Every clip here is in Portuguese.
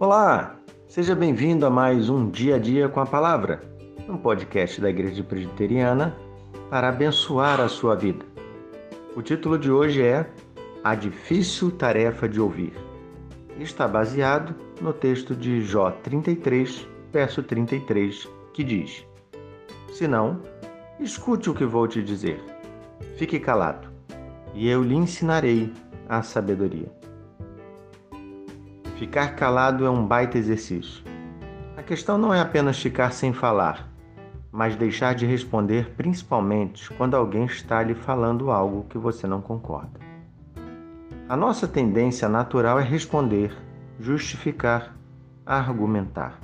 Olá, seja bem-vindo a mais um Dia a Dia com a Palavra, um podcast da Igreja Presbiteriana para abençoar a sua vida. O título de hoje é A Difícil Tarefa de Ouvir e está baseado no texto de Jó 33, verso 33, que diz: Se não, escute o que vou te dizer. Fique calado, e eu lhe ensinarei a sabedoria. Ficar calado é um baita exercício. A questão não é apenas ficar sem falar, mas deixar de responder, principalmente quando alguém está lhe falando algo que você não concorda. A nossa tendência natural é responder, justificar, argumentar.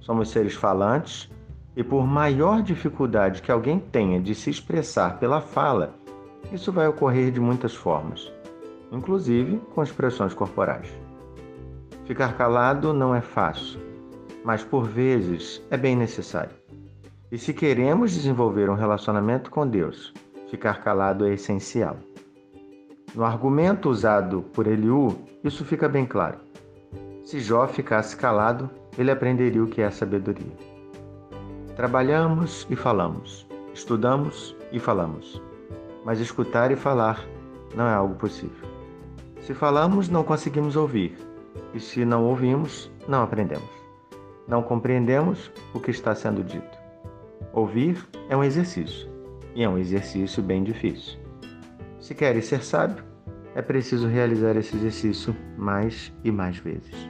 Somos seres falantes e, por maior dificuldade que alguém tenha de se expressar pela fala, isso vai ocorrer de muitas formas, inclusive com expressões corporais. Ficar calado não é fácil, mas por vezes é bem necessário. E se queremos desenvolver um relacionamento com Deus, ficar calado é essencial. No argumento usado por Eliú, isso fica bem claro. Se Jó ficasse calado, ele aprenderia o que é sabedoria. Trabalhamos e falamos, estudamos e falamos, mas escutar e falar não é algo possível. Se falamos, não conseguimos ouvir, e se não ouvimos, não aprendemos. Não compreendemos o que está sendo dito. Ouvir é um exercício, e é um exercício bem difícil. Se queres ser sábio, é preciso realizar esse exercício mais e mais vezes.